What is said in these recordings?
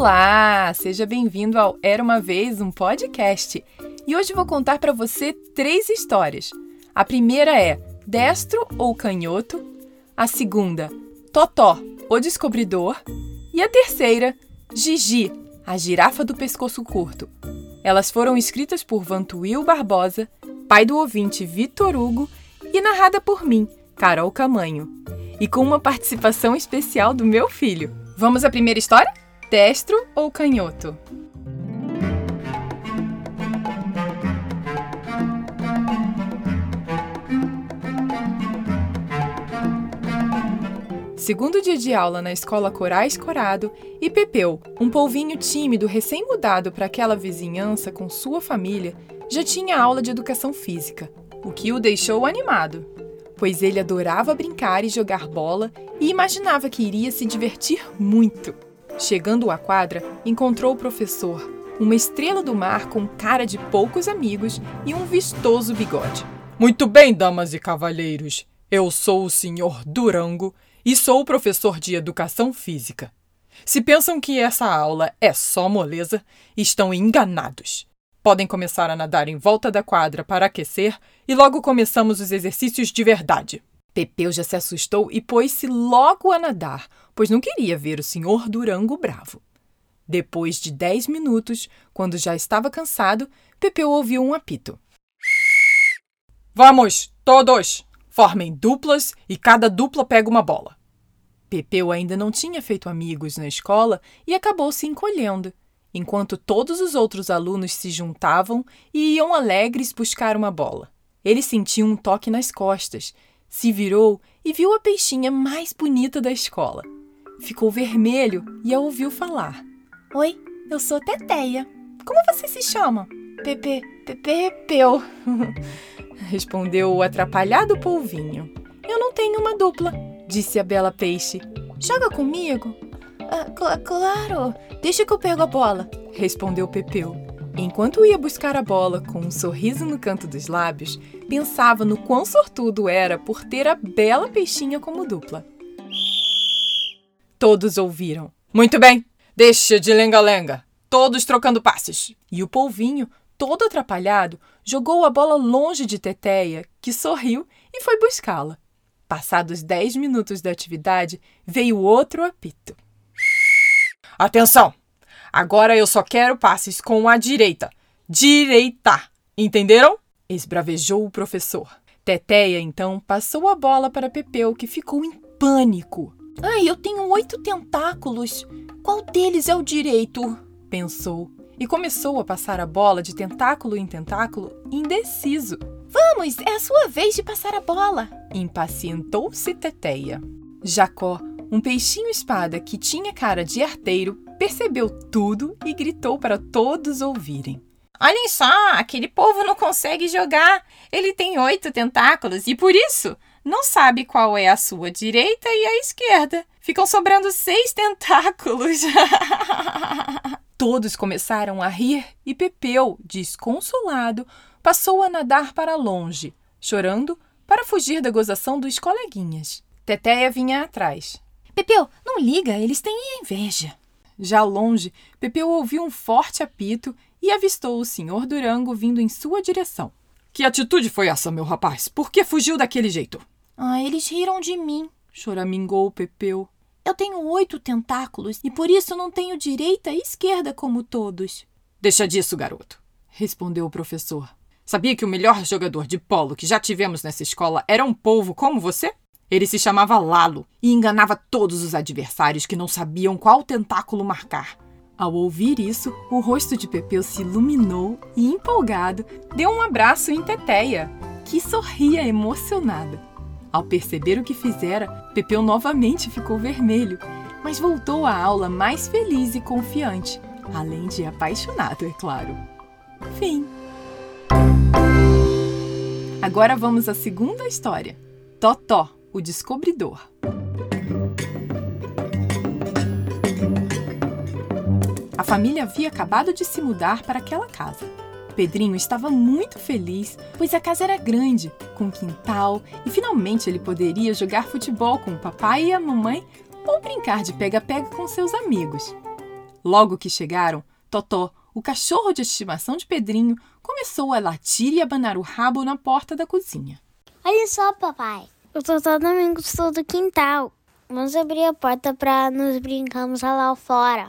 Olá, seja bem-vindo ao Era uma vez um podcast. E hoje vou contar para você três histórias. A primeira é Destro ou Canhoto, a segunda, Totó, o Descobridor, e a terceira, Gigi, a Girafa do Pescoço Curto. Elas foram escritas por Vantuil Barbosa, pai do ouvinte Vitor Hugo, e narrada por mim, Carol Camanho, e com uma participação especial do meu filho. Vamos à primeira história? Destro ou canhoto? Segundo dia de aula na escola Corais Corado, e Pepeu, um polvinho tímido recém-mudado para aquela vizinhança com sua família, já tinha aula de educação física, o que o deixou animado, pois ele adorava brincar e jogar bola e imaginava que iria se divertir muito. Chegando à quadra, encontrou o professor, uma estrela do mar com cara de poucos amigos e um vistoso bigode. Muito bem, damas e cavalheiros. Eu sou o senhor Durango e sou o professor de educação física. Se pensam que essa aula é só moleza, estão enganados. Podem começar a nadar em volta da quadra para aquecer e logo começamos os exercícios de verdade. Pepeu já se assustou e pôs-se logo a nadar, pois não queria ver o senhor Durango bravo. Depois de dez minutos, quando já estava cansado, Pepeu ouviu um apito. Vamos, todos! Formem duplas e cada dupla pega uma bola. Pepeu ainda não tinha feito amigos na escola e acabou se encolhendo, enquanto todos os outros alunos se juntavam e iam alegres buscar uma bola. Ele sentiu um toque nas costas se virou e viu a peixinha mais bonita da escola. Ficou vermelho e a ouviu falar. Oi, eu sou Teteia. Como você se chama? Pepe, Pepeu. Respondeu o atrapalhado polvinho. Eu não tenho uma dupla, disse a bela peixe. Joga comigo? Ah, cl claro, deixa que eu pego a bola, respondeu Pepeu. Enquanto ia buscar a bola com um sorriso no canto dos lábios, pensava no quão sortudo era por ter a bela peixinha como dupla. Todos ouviram. Muito bem, deixa de lenga-lenga. Todos trocando passes. E o polvinho, todo atrapalhado, jogou a bola longe de Teteia, que sorriu e foi buscá-la. Passados dez minutos da atividade, veio outro apito. Atenção! Agora eu só quero passes com a direita. Direita! Entenderam? Esbravejou o professor. Teteia, então, passou a bola para Pepeu, que ficou em pânico. Ai, eu tenho oito tentáculos. Qual deles é o direito? Pensou. E começou a passar a bola de tentáculo em tentáculo, indeciso. Vamos, é a sua vez de passar a bola. Impacientou-se Teteia. Jacó, um peixinho espada que tinha cara de arteiro, percebeu tudo e gritou para todos ouvirem. Olhem só, aquele povo não consegue jogar. Ele tem oito tentáculos e por isso não sabe qual é a sua direita e a esquerda. Ficam sobrando seis tentáculos. Todos começaram a rir e Pepeu, desconsolado, passou a nadar para longe, chorando para fugir da gozação dos coleguinhas. Teteia vinha atrás. Pepeu, não liga, eles têm inveja. Já longe, Pepeu ouviu um forte apito e avistou o senhor Durango vindo em sua direção. Que atitude foi essa, meu rapaz? Por que fugiu daquele jeito? Ah, eles riram de mim, choramingou Pepeu. Eu tenho oito tentáculos e por isso não tenho direita e esquerda como todos. Deixa disso, garoto, respondeu o professor. Sabia que o melhor jogador de polo que já tivemos nessa escola era um polvo como você? Ele se chamava Lalo e enganava todos os adversários que não sabiam qual tentáculo marcar. Ao ouvir isso, o rosto de Pepeu se iluminou e, empolgado, deu um abraço em Teteia, que sorria emocionada. Ao perceber o que fizera, Pepeu novamente ficou vermelho, mas voltou à aula mais feliz e confiante, além de apaixonado, é claro. Fim. Agora vamos à segunda história. Totó o descobridor. A família havia acabado de se mudar para aquela casa. Pedrinho estava muito feliz, pois a casa era grande, com quintal, e finalmente ele poderia jogar futebol com o papai e a mamãe ou brincar de pega-pega com seus amigos. Logo que chegaram, Totó, o cachorro de estimação de Pedrinho, começou a latir e abanar o rabo na porta da cozinha. Olha só, papai. O Totó também gostou do quintal. Vamos abrir a porta para nos brincarmos lá fora.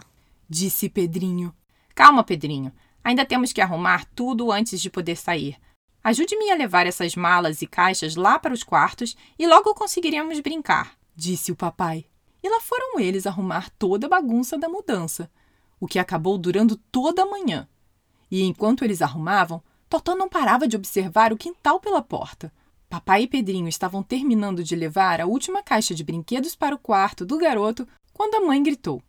Disse Pedrinho. Calma, Pedrinho. Ainda temos que arrumar tudo antes de poder sair. Ajude-me a levar essas malas e caixas lá para os quartos e logo conseguiremos brincar. Disse o papai. E lá foram eles arrumar toda a bagunça da mudança, o que acabou durando toda a manhã. E enquanto eles arrumavam, Totó não parava de observar o quintal pela porta. Papai e Pedrinho estavam terminando de levar a última caixa de brinquedos para o quarto do garoto quando a mãe gritou: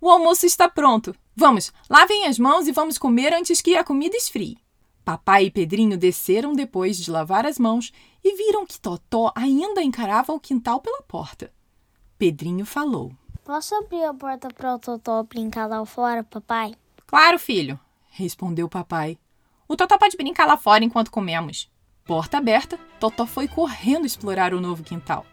O almoço está pronto! Vamos, lavem as mãos e vamos comer antes que a comida esfrie. Papai e Pedrinho desceram depois de lavar as mãos e viram que Totó ainda encarava o quintal pela porta. Pedrinho falou: Posso abrir a porta para o Totó brincar lá fora, papai? Claro, filho, respondeu papai. O Totó pode brincar lá fora enquanto comemos. Porta aberta, Totó foi correndo explorar o novo quintal.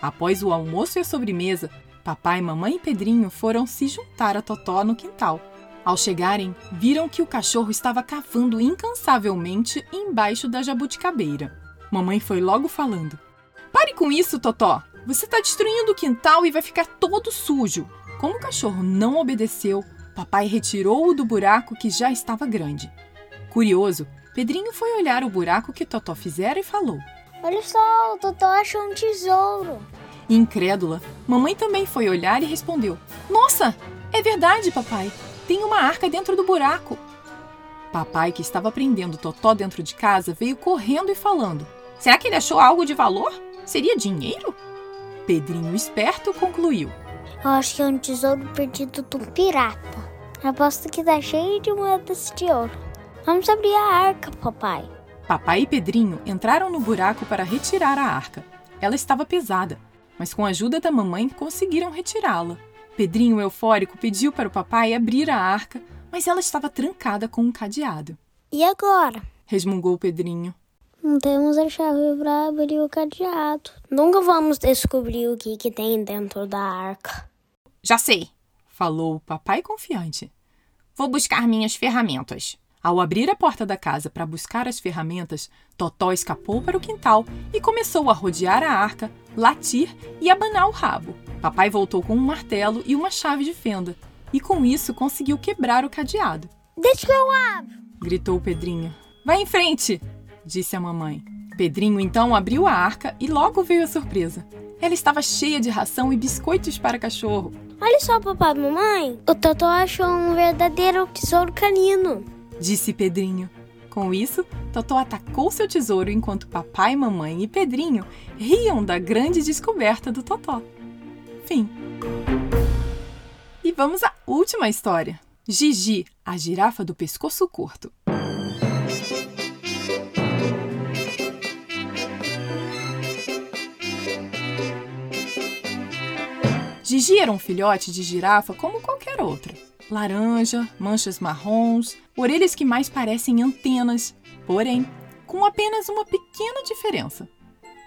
Após o almoço e a sobremesa, papai, mamãe e Pedrinho foram se juntar a Totó no quintal. Ao chegarem, viram que o cachorro estava cavando incansavelmente embaixo da jabuticabeira. Mamãe foi logo falando: Pare com isso, Totó! Você está destruindo o quintal e vai ficar todo sujo. Como o cachorro não obedeceu, papai retirou-o do buraco que já estava grande. Curioso, Pedrinho foi olhar o buraco que Totó fizera e falou: Olha só, o Totó achou um tesouro. Incrédula, mamãe também foi olhar e respondeu: Nossa, é verdade, papai. Tem uma arca dentro do buraco. Papai, que estava prendendo Totó dentro de casa, veio correndo e falando: Será que ele achou algo de valor? Seria dinheiro? Pedrinho esperto concluiu: Eu acho que é um tesouro perdido do pirata. Aposto que tá cheio de moedas de ouro. Vamos abrir a arca, papai. Papai e Pedrinho entraram no buraco para retirar a arca. Ela estava pesada, mas com a ajuda da mamãe conseguiram retirá-la. Pedrinho, eufórico, pediu para o papai abrir a arca, mas ela estava trancada com um cadeado. E agora? resmungou Pedrinho. Não temos a chave para abrir o cadeado. Nunca vamos descobrir o que, que tem dentro da arca. Já sei, falou o papai confiante. Vou buscar minhas ferramentas. Ao abrir a porta da casa para buscar as ferramentas, Totó escapou para o quintal e começou a rodear a arca, latir e abanar o rabo. Papai voltou com um martelo e uma chave de fenda, e com isso conseguiu quebrar o cadeado. Deixa que eu abro! gritou Pedrinho. Vai em frente! disse a mamãe. Pedrinho então abriu a arca e logo veio a surpresa. Ela estava cheia de ração e biscoitos para cachorro. Olha só, papai e mamãe, o Totó achou um verdadeiro tesouro canino disse Pedrinho. Com isso, Totó atacou seu tesouro enquanto papai, mamãe e Pedrinho riam da grande descoberta do Totó. Fim. E vamos à última história. Gigi, a girafa do pescoço curto. Gigi era um filhote de girafa como qualquer outra laranja, manchas marrons, orelhas que mais parecem antenas, porém, com apenas uma pequena diferença.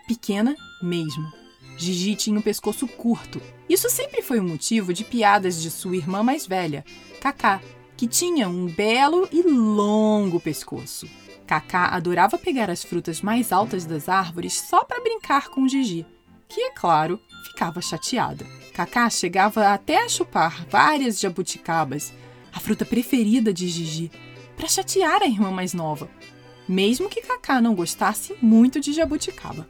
Pequena mesmo. Gigi tinha um pescoço curto. Isso sempre foi um motivo de piadas de sua irmã mais velha, Cacá, que tinha um belo e longo pescoço. Cacá adorava pegar as frutas mais altas das árvores só para brincar com Gigi, que, é claro, ficava chateada. Cacá chegava até a chupar várias jabuticabas, a fruta preferida de Gigi, para chatear a irmã mais nova, mesmo que Cacá não gostasse muito de jabuticaba.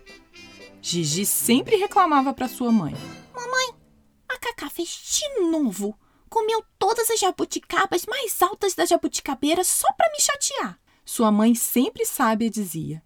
Gigi sempre reclamava para sua mãe: Mamãe, a Cacá fez de novo. Comeu todas as jabuticabas mais altas da jabuticabeira só para me chatear. Sua mãe sempre sábia dizia: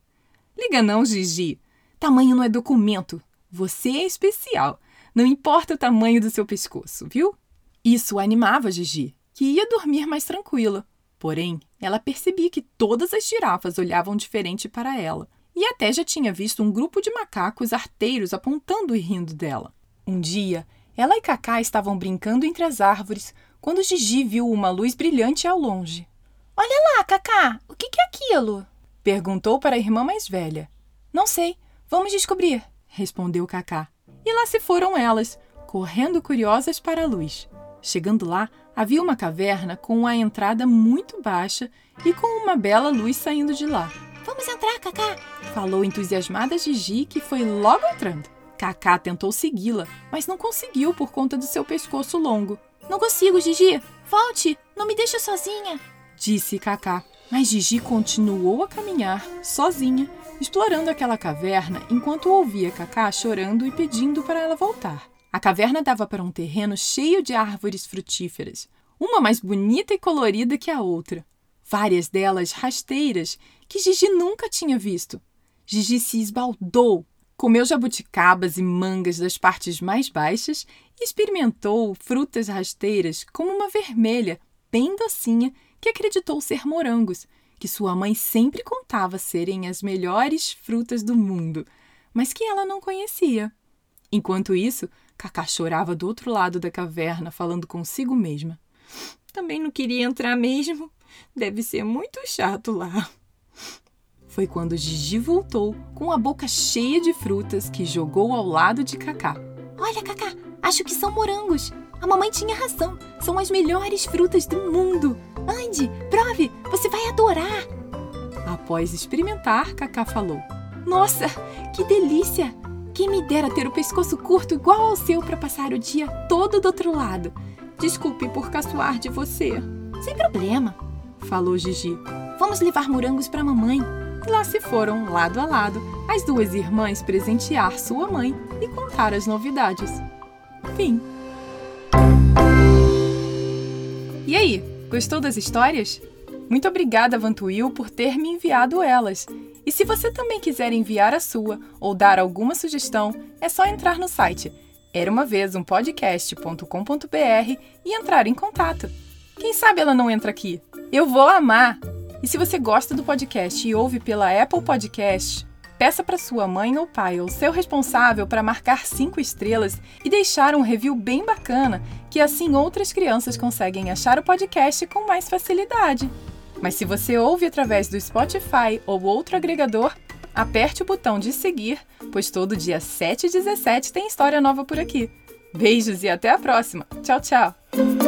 Liga não, Gigi. Tamanho não é documento. Você é especial. Não importa o tamanho do seu pescoço, viu? Isso animava Gigi, que ia dormir mais tranquila. Porém, ela percebia que todas as girafas olhavam diferente para ela, e até já tinha visto um grupo de macacos arteiros apontando e rindo dela. Um dia, ela e Cacá estavam brincando entre as árvores quando Gigi viu uma luz brilhante ao longe. Olha lá, Cacá, o que é aquilo? Perguntou para a irmã mais velha. Não sei, vamos descobrir, respondeu Cacá. E lá se foram elas, correndo curiosas para a luz. Chegando lá, Havia uma caverna com a entrada muito baixa e com uma bela luz saindo de lá. Vamos entrar, Cacá. Falou entusiasmada Gigi, que foi logo entrando. Cacá tentou segui-la, mas não conseguiu por conta do seu pescoço longo. Não consigo, Gigi. Volte, não me deixe sozinha. Disse Cacá. Mas Gigi continuou a caminhar, sozinha, explorando aquela caverna enquanto ouvia Cacá chorando e pedindo para ela voltar. A caverna dava para um terreno cheio de árvores frutíferas, uma mais bonita e colorida que a outra. Várias delas rasteiras que Gigi nunca tinha visto. Gigi se esbaldou, comeu jabuticabas e mangas das partes mais baixas e experimentou frutas rasteiras como uma vermelha, bem docinha, que acreditou ser morangos, que sua mãe sempre contava serem as melhores frutas do mundo, mas que ela não conhecia. Enquanto isso, Cacá chorava do outro lado da caverna, falando consigo mesma. Também não queria entrar mesmo. Deve ser muito chato lá. Foi quando Gigi voltou com a boca cheia de frutas que jogou ao lado de Cacá. Olha, Cacá, acho que são morangos. A mamãe tinha razão. São as melhores frutas do mundo. Ande, prove, você vai adorar. Após experimentar, Cacá falou: Nossa, que delícia! Quem me dera ter o pescoço curto igual ao seu para passar o dia todo do outro lado. Desculpe por caçoar de você. Sem problema, falou Gigi. Vamos levar morangos para mamãe. E lá se foram, lado a lado, as duas irmãs presentear sua mãe e contar as novidades. Fim. E aí, gostou das histórias? Muito obrigada, Vantuil, por ter me enviado elas. E se você também quiser enviar a sua ou dar alguma sugestão, é só entrar no site era uma vez um podcast.com.br e entrar em contato. Quem sabe ela não entra aqui? Eu vou amar! E se você gosta do podcast e ouve pela Apple Podcast, peça para sua mãe ou pai ou seu responsável para marcar cinco estrelas e deixar um review bem bacana, que assim outras crianças conseguem achar o podcast com mais facilidade. Mas se você ouve através do Spotify ou outro agregador, aperte o botão de seguir, pois todo dia 7 e 17 tem história nova por aqui. Beijos e até a próxima. Tchau, tchau!